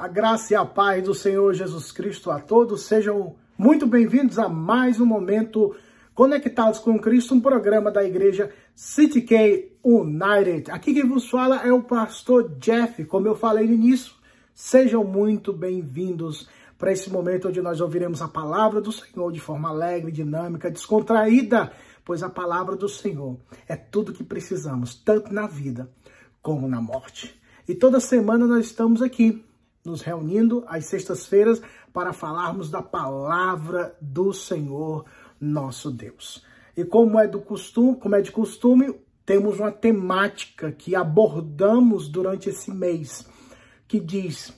A graça e a paz do Senhor Jesus Cristo a todos. Sejam muito bem-vindos a mais um momento Conectados com Cristo, um programa da igreja City K United. Aqui quem vos fala é o pastor Jeff. Como eu falei no início, sejam muito bem-vindos para esse momento onde nós ouviremos a palavra do Senhor de forma alegre, dinâmica, descontraída, pois a palavra do Senhor é tudo que precisamos, tanto na vida como na morte. E toda semana nós estamos aqui nos reunindo às sextas-feiras para falarmos da palavra do Senhor nosso Deus. E como é do costume, como é de costume, temos uma temática que abordamos durante esse mês, que diz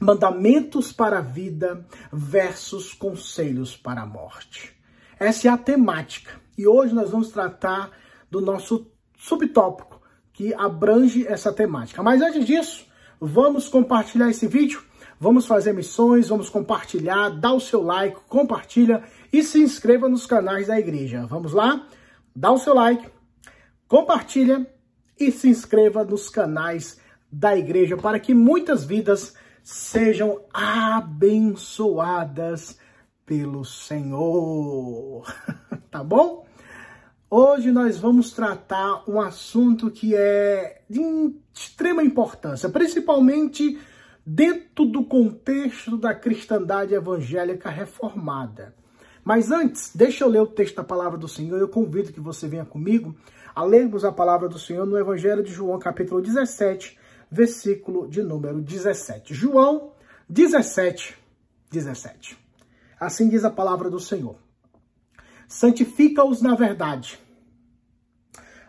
mandamentos para a vida versus conselhos para a morte. Essa é a temática. E hoje nós vamos tratar do nosso subtópico que abrange essa temática. Mas antes disso, Vamos compartilhar esse vídeo? Vamos fazer missões, vamos compartilhar, dá o seu like, compartilha e se inscreva nos canais da igreja. Vamos lá? Dá o seu like, compartilha e se inscreva nos canais da igreja para que muitas vidas sejam abençoadas pelo Senhor. tá bom? Hoje nós vamos tratar um assunto que é de extrema importância, principalmente dentro do contexto da cristandade evangélica reformada. Mas antes, deixa eu ler o texto da palavra do Senhor. Eu convido que você venha comigo a lermos a palavra do Senhor no Evangelho de João, capítulo 17, versículo de número 17. João 17, 17. Assim diz a palavra do Senhor santifica-os na verdade.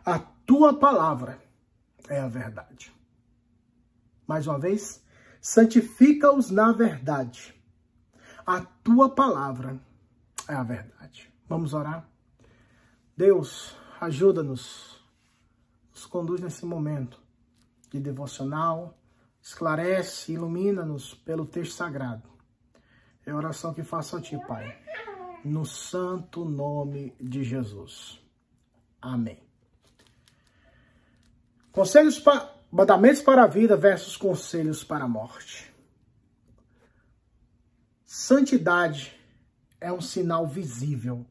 A tua palavra é a verdade. Mais uma vez, santifica-os na verdade. A tua palavra é a verdade. Vamos orar? Deus, ajuda-nos, nos conduz nesse momento de devocional, esclarece, ilumina-nos pelo texto sagrado. É a oração que faço a Ti, Pai no santo nome de Jesus. Amém. Conselhos para mandamentos para a vida versus conselhos para a morte. Santidade é um sinal visível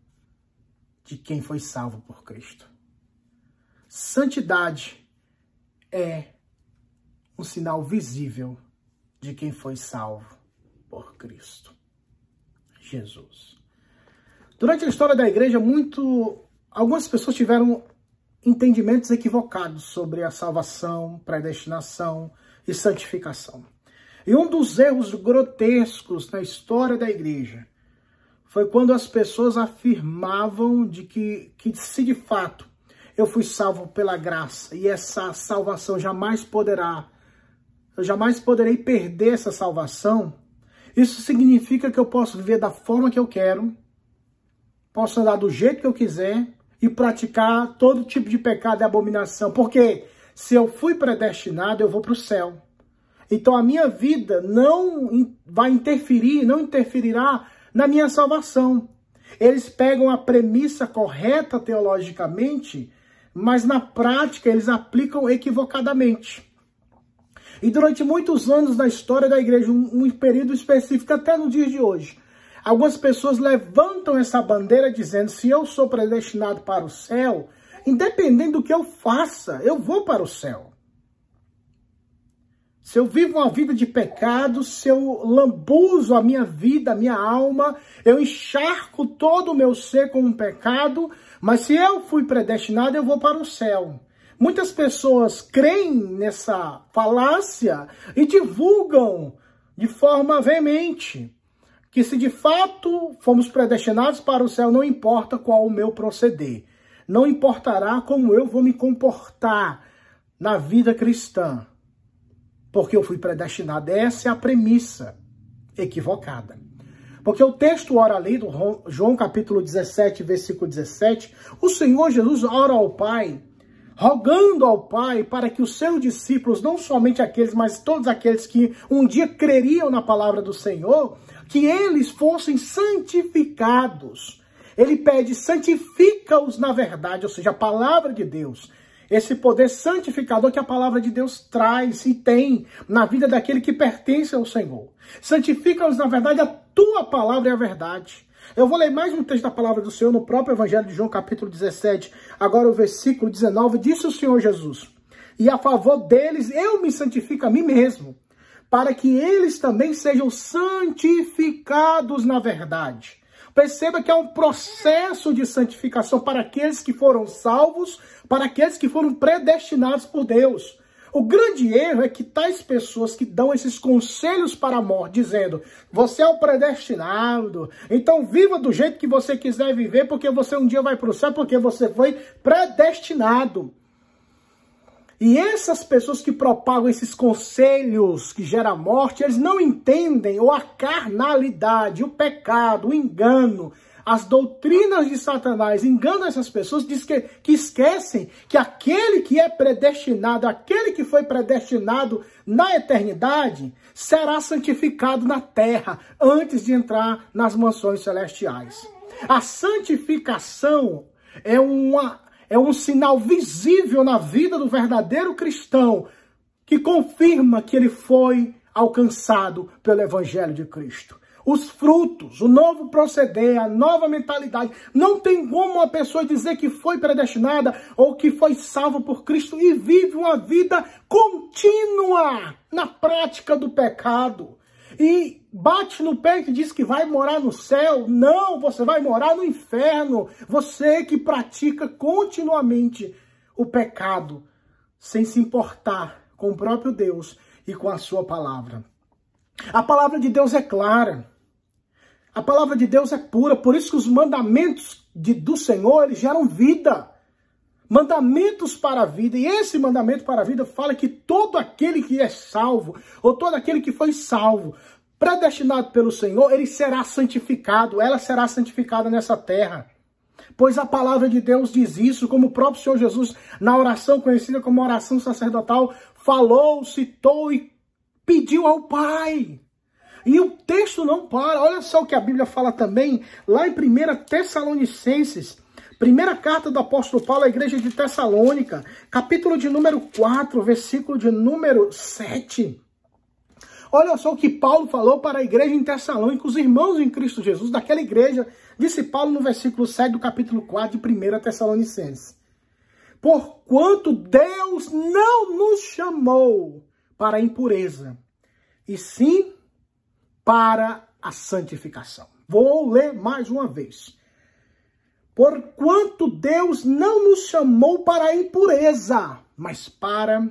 de quem foi salvo por Cristo. Santidade é um sinal visível de quem foi salvo por Cristo. Jesus. Durante a história da igreja, muito algumas pessoas tiveram entendimentos equivocados sobre a salvação, predestinação e santificação. E um dos erros grotescos na história da igreja foi quando as pessoas afirmavam de que, que se de fato eu fui salvo pela graça e essa salvação jamais poderá, eu jamais poderei perder essa salvação, isso significa que eu posso viver da forma que eu quero, posso andar do jeito que eu quiser e praticar todo tipo de pecado e abominação. Porque se eu fui predestinado, eu vou para o céu. Então a minha vida não vai interferir, não interferirá na minha salvação. Eles pegam a premissa correta teologicamente, mas na prática eles aplicam equivocadamente. E durante muitos anos na história da igreja, um, período específico até no dia de hoje, Algumas pessoas levantam essa bandeira dizendo: se eu sou predestinado para o céu, independente do que eu faça, eu vou para o céu. Se eu vivo uma vida de pecado, se eu lambuzo a minha vida, a minha alma, eu encharco todo o meu ser com um pecado, mas se eu fui predestinado, eu vou para o céu. Muitas pessoas creem nessa falácia e divulgam de forma veemente que se de fato fomos predestinados para o céu, não importa qual o meu proceder, não importará como eu vou me comportar na vida cristã, porque eu fui predestinado. Essa é a premissa equivocada. Porque o texto ora ali, do João capítulo 17, versículo 17, o Senhor Jesus ora ao Pai, rogando ao Pai para que os seus discípulos, não somente aqueles, mas todos aqueles que um dia creriam na palavra do Senhor, que eles fossem santificados. Ele pede, santifica-os na verdade, ou seja, a palavra de Deus. esse poder santificador que a palavra de Deus traz e tem na vida daquele que pertence ao Senhor. Santifica-nos, na verdade, a tua palavra é a verdade. Eu vou ler mais um texto da palavra do Senhor no próprio Evangelho de João, capítulo 17, agora o versículo 19, disse o Senhor Jesus, e a favor deles eu me santifico a mim mesmo, para que eles também sejam santificados na verdade. Perceba que é um processo de santificação para aqueles que foram salvos, para aqueles que foram predestinados por Deus. O grande erro é que tais pessoas que dão esses conselhos para a morte, dizendo, você é o predestinado, então viva do jeito que você quiser viver, porque você um dia vai para o céu, porque você foi predestinado. E essas pessoas que propagam esses conselhos que geram morte, eles não entendem ou a carnalidade, o pecado, o engano, as doutrinas de Satanás enganam essas pessoas, diz que, que esquecem que aquele que é predestinado, aquele que foi predestinado na eternidade, será santificado na terra antes de entrar nas mansões celestiais. A santificação é uma é um sinal visível na vida do verdadeiro cristão que confirma que ele foi alcançado pelo Evangelho de Cristo. Os frutos, o novo proceder, a nova mentalidade. Não tem como uma pessoa dizer que foi predestinada ou que foi salva por Cristo e vive uma vida contínua na prática do pecado e bate no peito e diz que vai morar no céu. Não, você vai morar no inferno. Você que pratica continuamente o pecado, sem se importar com o próprio Deus e com a sua palavra. A palavra de Deus é clara. A palavra de Deus é pura, por isso que os mandamentos de, do Senhor eles geram vida. Mandamentos para a vida. E esse mandamento para a vida fala que todo aquele que é salvo, ou todo aquele que foi salvo, predestinado pelo Senhor, ele será santificado, ela será santificada nessa terra. Pois a palavra de Deus diz isso, como o próprio Senhor Jesus, na oração conhecida como oração sacerdotal, falou, citou e pediu ao Pai. E o texto não para. Olha só o que a Bíblia fala também, lá em 1 Tessalonicenses, Primeira carta do apóstolo Paulo à igreja de Tessalônica, capítulo de número 4, versículo de número 7. Olha só o que Paulo falou para a igreja em Tessalônica, os irmãos em Cristo Jesus, daquela igreja, disse Paulo no versículo 7 do capítulo 4 de 1 Tessalonicenses. Porquanto Deus não nos chamou para a impureza, e sim para a santificação. Vou ler mais uma vez. Porquanto Deus não nos chamou para a impureza, mas para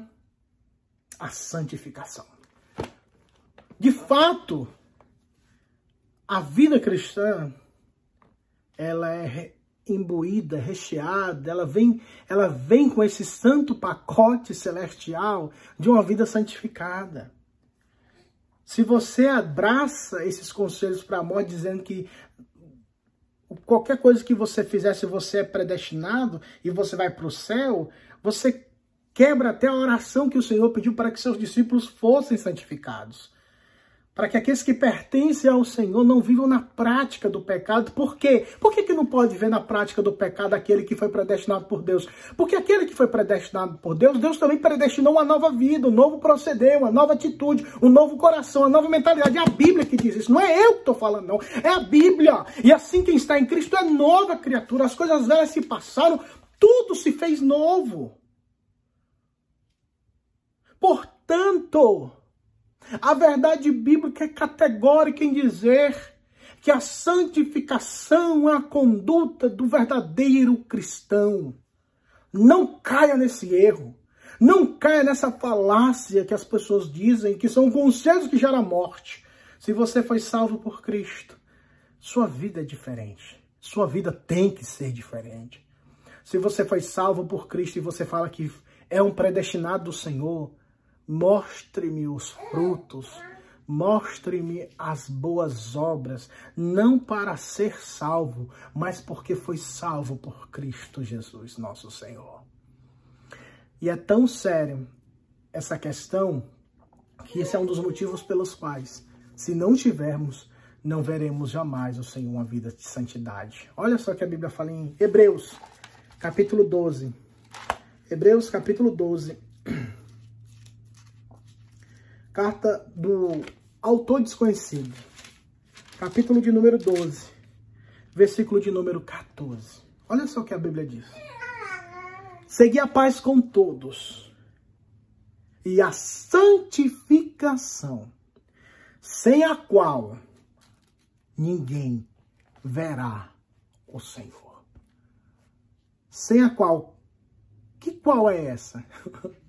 a santificação. De fato, a vida cristã, ela é imbuída, recheada, ela vem, ela vem com esse santo pacote celestial de uma vida santificada. Se você abraça esses conselhos para a morte, dizendo que qualquer coisa que você fizesse, você é predestinado e você vai para o céu, você quebra até a oração que o Senhor pediu para que seus discípulos fossem santificados. Para que aqueles que pertencem ao Senhor não vivam na prática do pecado. Por quê? Por que, que não pode ver na prática do pecado aquele que foi predestinado por Deus? Porque aquele que foi predestinado por Deus, Deus também predestinou uma nova vida, um novo proceder, uma nova atitude, um novo coração, uma nova mentalidade. É a Bíblia que diz isso. Não é eu que estou falando, não. É a Bíblia. E assim quem está em Cristo é nova criatura. As coisas velhas se passaram, tudo se fez novo. Portanto, a verdade bíblica é categórica em dizer que a santificação é a conduta do verdadeiro cristão. Não caia nesse erro. Não caia nessa falácia que as pessoas dizem que são conselhos que geram morte. Se você foi salvo por Cristo, sua vida é diferente. Sua vida tem que ser diferente. Se você foi salvo por Cristo e você fala que é um predestinado do Senhor, Mostre-me os frutos, mostre-me as boas obras, não para ser salvo, mas porque foi salvo por Cristo Jesus, nosso Senhor. E é tão sério essa questão que esse é um dos motivos pelos quais, se não tivermos, não veremos jamais o Senhor uma vida de santidade. Olha só que a Bíblia fala em Hebreus, capítulo 12, Hebreus capítulo 12. Carta do autor desconhecido. Capítulo de número 12. Versículo de número 14. Olha só o que a Bíblia diz. Segui a paz com todos e a santificação, sem a qual ninguém verá o Senhor. Sem a qual que qual é essa?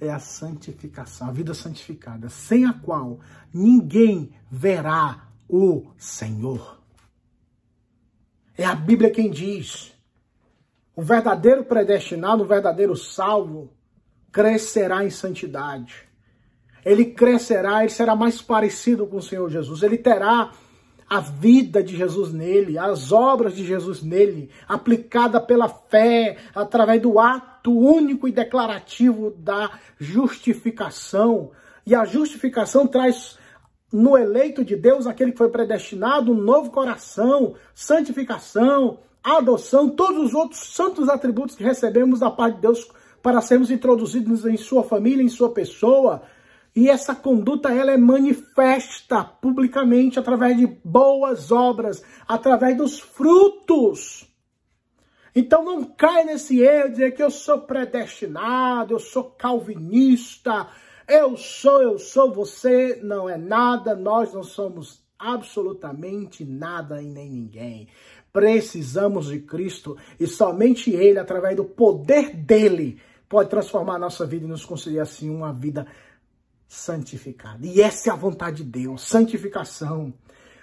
é a santificação, a vida santificada, sem a qual ninguém verá o Senhor. É a Bíblia quem diz. O verdadeiro predestinado, o verdadeiro salvo, crescerá em santidade. Ele crescerá, ele será mais parecido com o Senhor Jesus. Ele terá a vida de Jesus nele, as obras de Jesus nele, aplicada pela fé, através do ato único e declarativo da justificação. E a justificação traz no eleito de Deus, aquele que foi predestinado, um novo coração, santificação, adoção, todos os outros santos atributos que recebemos da parte de Deus para sermos introduzidos em sua família, em sua pessoa, e essa conduta ela é manifesta publicamente através de boas obras, através dos frutos. Então não cai nesse erro de dizer que eu sou predestinado, eu sou calvinista, eu sou, eu sou, você não é nada, nós não somos absolutamente nada e nem ninguém. Precisamos de Cristo e somente Ele, através do poder dele, pode transformar a nossa vida e nos conceder assim uma vida santificado. E essa é a vontade de Deus, santificação.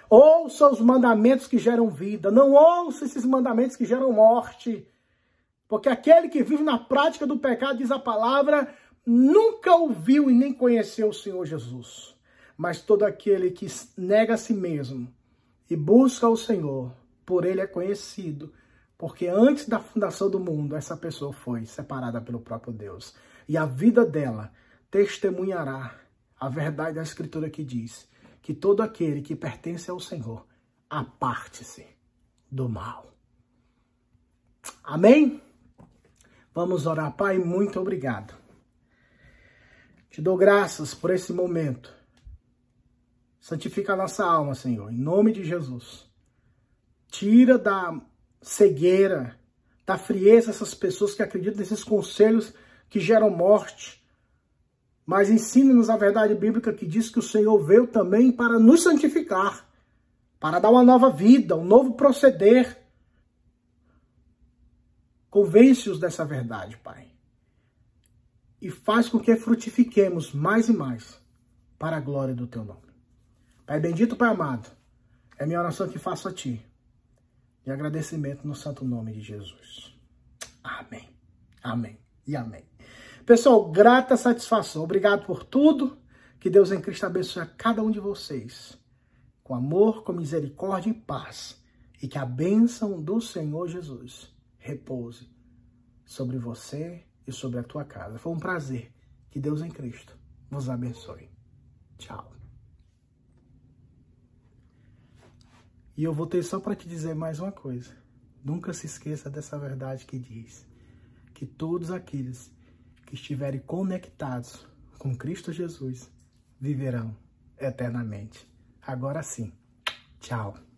Ouça os mandamentos que geram vida, não ouça esses mandamentos que geram morte. Porque aquele que vive na prática do pecado, diz a palavra, nunca ouviu e nem conheceu o Senhor Jesus. Mas todo aquele que nega a si mesmo e busca o Senhor, por ele é conhecido. Porque antes da fundação do mundo, essa pessoa foi separada pelo próprio Deus. E a vida dela testemunhará a verdade da Escritura que diz que todo aquele que pertence ao Senhor aparte-se do mal. Amém? Vamos orar, Pai, muito obrigado. Te dou graças por esse momento. Santifica a nossa alma, Senhor, em nome de Jesus. Tira da cegueira, da frieza essas pessoas que acreditam nesses conselhos que geram morte mas ensina-nos a verdade bíblica que diz que o Senhor veio também para nos santificar, para dar uma nova vida, um novo proceder. Convence-os dessa verdade, Pai. E faz com que frutifiquemos mais e mais para a glória do Teu nome. Pai bendito, Pai amado, é minha oração que faço a Ti. E agradecimento no santo nome de Jesus. Amém. Amém e amém. Pessoal, grata satisfação. Obrigado por tudo. Que Deus em Cristo abençoe a cada um de vocês. Com amor, com misericórdia e paz. E que a bênção do Senhor Jesus repouse sobre você e sobre a tua casa. Foi um prazer. Que Deus em Cristo vos abençoe. Tchau. E eu voltei só para te dizer mais uma coisa. Nunca se esqueça dessa verdade que diz que todos aqueles que estiverem conectados com Cristo Jesus viverão eternamente. Agora sim. Tchau.